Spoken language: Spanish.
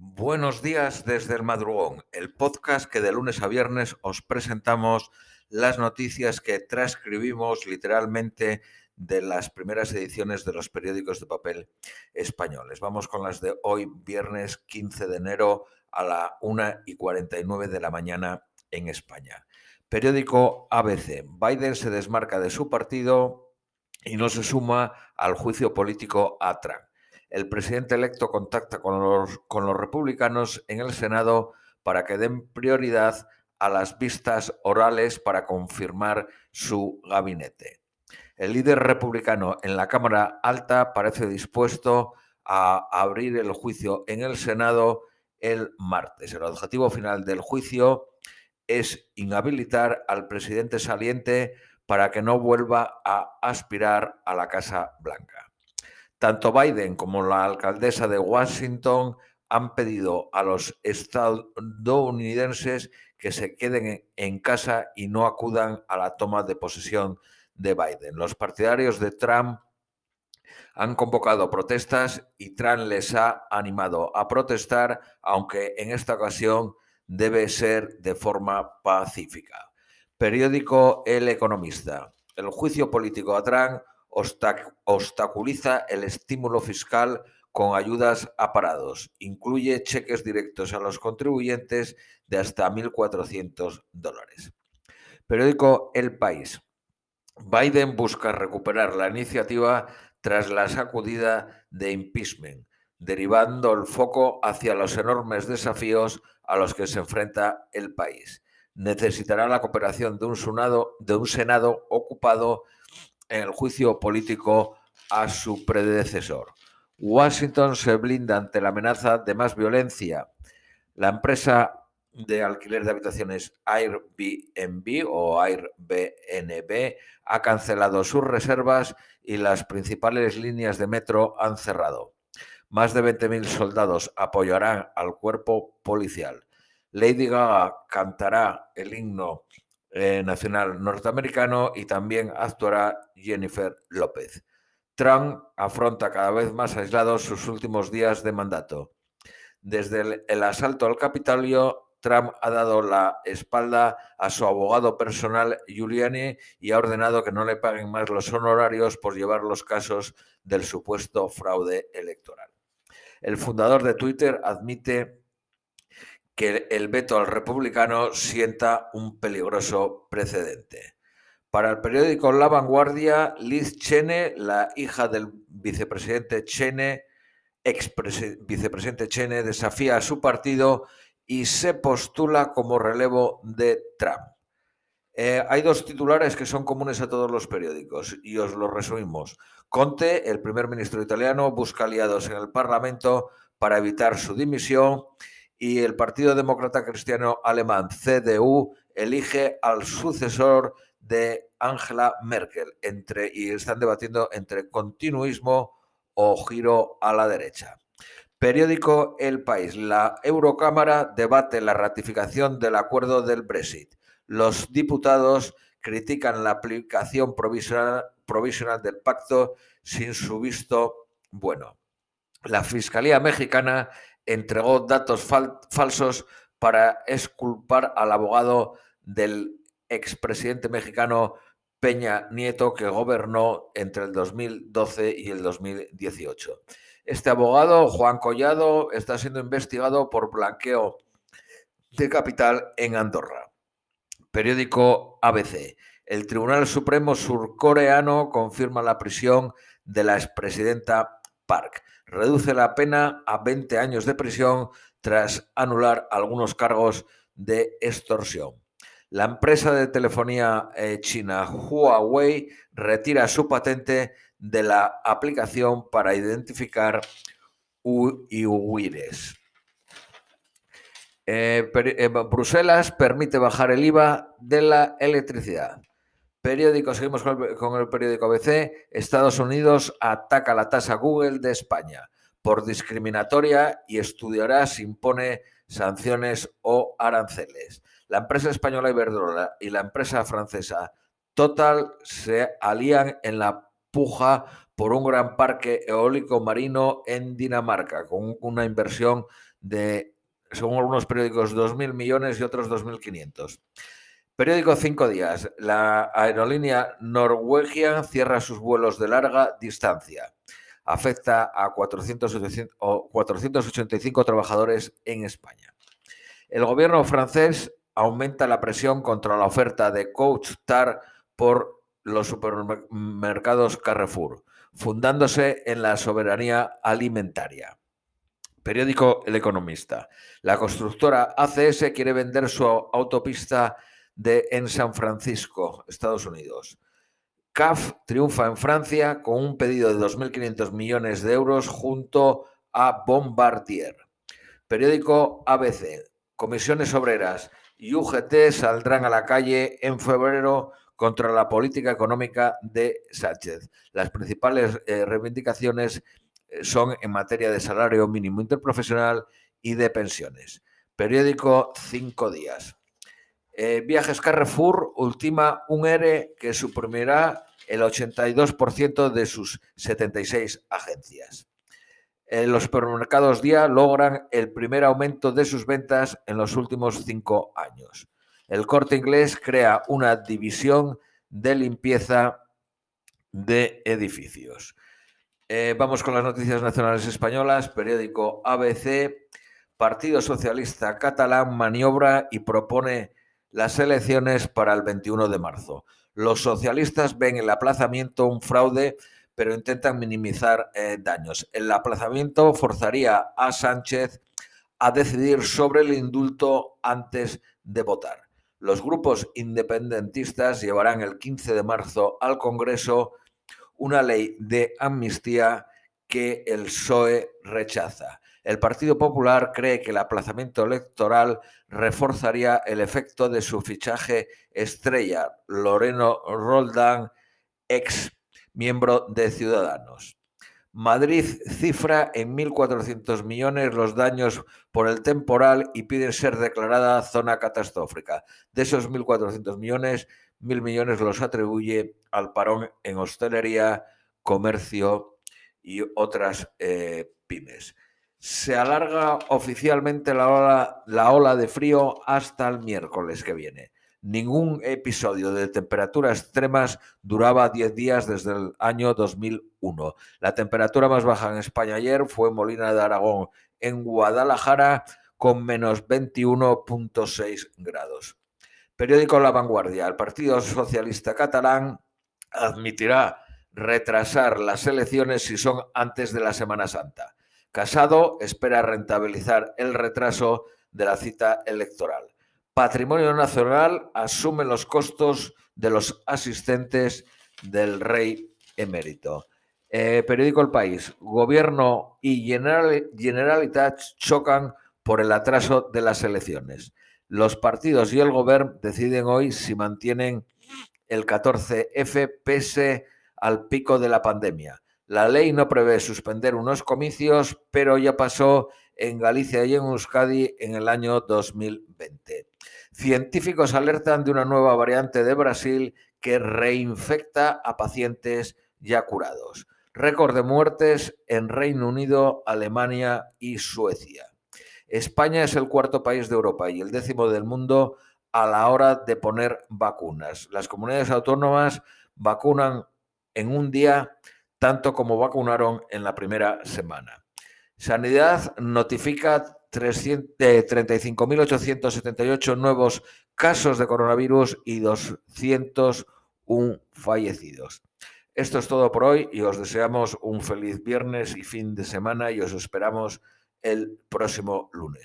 Buenos días desde el madrugón, el podcast que de lunes a viernes os presentamos las noticias que transcribimos literalmente de las primeras ediciones de los periódicos de papel españoles. Vamos con las de hoy, viernes 15 de enero a la 1 y 49 de la mañana en España. Periódico ABC. Biden se desmarca de su partido y no se suma al juicio político a Trump el presidente electo contacta con los, republicanos en el Senado para que den prioridad a las vistas orales para confirmar su gabinete. El líder republicano en la Cámara Alta parece dispuesto a abrir el juicio en el Senado el martes. El objetivo final del juicio es inhabilitar al presidente saliente para que no vuelva a aspirar a la Casa Blanca. Tanto Biden como la alcaldesa de Washington han pedido a los estadounidenses que se queden en casa y no acudan a la toma de posesión de Biden. Los partidarios de Trump han convocado protestas y Trump les ha animado a protestar, aunque en esta ocasión debe ser de forma pacífica. Periódico El Economista. El juicio político a Trump obstaculiza el estímulo fiscal con ayudas a parados. Incluye cheques directos a los contribuyentes de hasta 1.400 dólares. Periódico El País. Biden busca recuperar la iniciativa tras la sacudida de impeachment, derivando el foco hacia los enormes desafíos a los que se enfrenta el país. Necesitará la cooperación de un, de un Senado ocupado en el juicio político a su predecesor. Washington se blinda ante la amenaza de más violencia. La empresa de alquiler de habitaciones Airbnb o Airbnb ha cancelado sus reservas y las principales líneas de metro han cerrado. Más de 20.000 soldados apoyarán al cuerpo policial. Lady Gaga cantará el himno eh, nacional norteamericano y también actuará Jennifer López. Trump afronta cada vez más aislados sus últimos días de mandato. Desde el, asalto al Capitolio, Trump ha dado la espalda a su abogado personal Giuliani y ha ordenado que no le paguen más los honorarios por llevar los casos del supuesto fraude electoral. El fundador de Twitter admite que el veto al republicano sienta un peligroso precedente. Para el periódico La Vanguardia, Liz Chene, la hija del vicepresidente Chene, ex vicepresidente Chene, desafía a su partido y se postula como relevo de Trump. Eh, hay dos titulares que son comunes a todos los periódicos y os los resumimos. Conte, el primer ministro italiano, busca aliados en el Parlamento para evitar su dimisión y el Partido Demócrata Cristiano Alemán, CDU, elige al sucesor de Angela Merkel entre, y están debatiendo entre continuismo o giro a la derecha. Periódico El País. La Eurocámara debate la ratificación del acuerdo del Brexit. Los diputados critican la aplicación provisional, provisional del pacto sin su visto bueno. La Fiscalía mexicana entregó datos falsos para exculpar al abogado del expresidente mexicano Peña Nieto que gobernó entre el 2012 y el 2018. Este abogado, Juan Collado, está siendo investigado por blanqueo de capital en Andorra. Periódico ABC. El Tribunal Supremo surcoreano confirma la prisión de la expresidenta Park reduce la pena a 20 años de prisión tras anular algunos cargos de extorsión. La empresa de telefonía eh, china Huawei retira su patente de la aplicación para identificar uigures. Eh, eh, Bruselas permite bajar el IVA de la electricidad. Periódico, seguimos con el, periódico ABC. Estados Unidos ataca la tasa Google de España por discriminatoria y estudiará si impone sanciones o aranceles. La empresa española Iberdrola y la empresa francesa Total se alían en la puja por un gran parque eólico marino en Dinamarca, con una inversión de, según algunos periódicos, 2.000 millones y otros 2.500. Periódico Cinco Días. La aerolínea Norwegian cierra sus vuelos de larga distancia. Afecta a 485 trabajadores en España. El gobierno francés aumenta la presión contra la oferta de Coach Tar por los supermercados Carrefour, fundándose en la soberanía alimentaria. Periódico El Economista. La constructora ACS quiere vender su autopista de, en San Francisco, Estados Unidos. CAF triunfa en Francia con un pedido de 2.500 millones de euros junto a Bombardier. Periódico ABC. Comisiones Obreras y UGT saldrán a la calle en febrero contra la política económica de Sánchez. Las principales eh, reivindicaciones eh, son en materia de salario mínimo interprofesional y de pensiones. Periódico Cinco Días. Eh, Viajes Carrefour ultima un ERE que suprimirá el 82% de sus 76 agencias. los supermercados Día logran el primer aumento de sus ventas en los últimos cinco años. El corte inglés crea una división de limpieza de edificios. Eh, vamos con las noticias nacionales españolas. Periódico ABC. Partido Socialista Catalán maniobra y propone las elecciones para el 21 de marzo. Los socialistas ven el aplazamiento un fraude, pero intentan minimizar eh, daños. El aplazamiento forzaría a Sánchez a decidir sobre el indulto antes de votar. Los grupos independentistas llevarán el 15 de marzo al Congreso una ley de amnistía que el PSOE rechaza. El Partido Popular cree que el aplazamiento electoral reforzaría el efecto de su fichaje estrella, Loreno Roldán, ex miembro de Ciudadanos. Madrid cifra en 1.400 millones los daños por el temporal y piden ser declarada zona catastrófica. De esos 1.400 millones, mil millones los atribuye al parón en hostelería, comercio y otras eh, pymes. Se alarga oficialmente la ola, la ola de frío hasta el miércoles que viene. Ningún episodio de temperaturas extremas duraba 10 días desde el año 2001. La temperatura más baja en España ayer fue Molina de Aragón, en Guadalajara, con menos 21.6 grados. Periódico La Vanguardia. El Partido Socialista Catalán admitirá retrasar las elecciones si son antes de la Semana Santa. Casado espera rentabilizar el retraso de la cita electoral. Patrimonio Nacional asume los costos de los asistentes del rey emérito. Eh, periódico El País. Gobierno y Generalitat chocan por el atraso de las elecciones. Los partidos y el gobierno deciden hoy si mantienen el 14F pese al pico de la pandemia. La ley no prevé suspender unos comicios, pero ya pasó en Galicia y en Euskadi en el año 2020. Científicos alertan de una nueva variante de Brasil que reinfecta a pacientes ya curados. Récord de muertes en Reino Unido, Alemania y Suecia. España es el cuarto país de Europa y el décimo del mundo a la hora de poner vacunas. Las comunidades autónomas vacunan en un día tanto como vacunaron en la primera semana. Sanidad notifica 35.878 nuevos casos de coronavirus y 201 fallecidos. Esto es todo por hoy y os deseamos un feliz viernes y fin de semana y os esperamos el próximo lunes.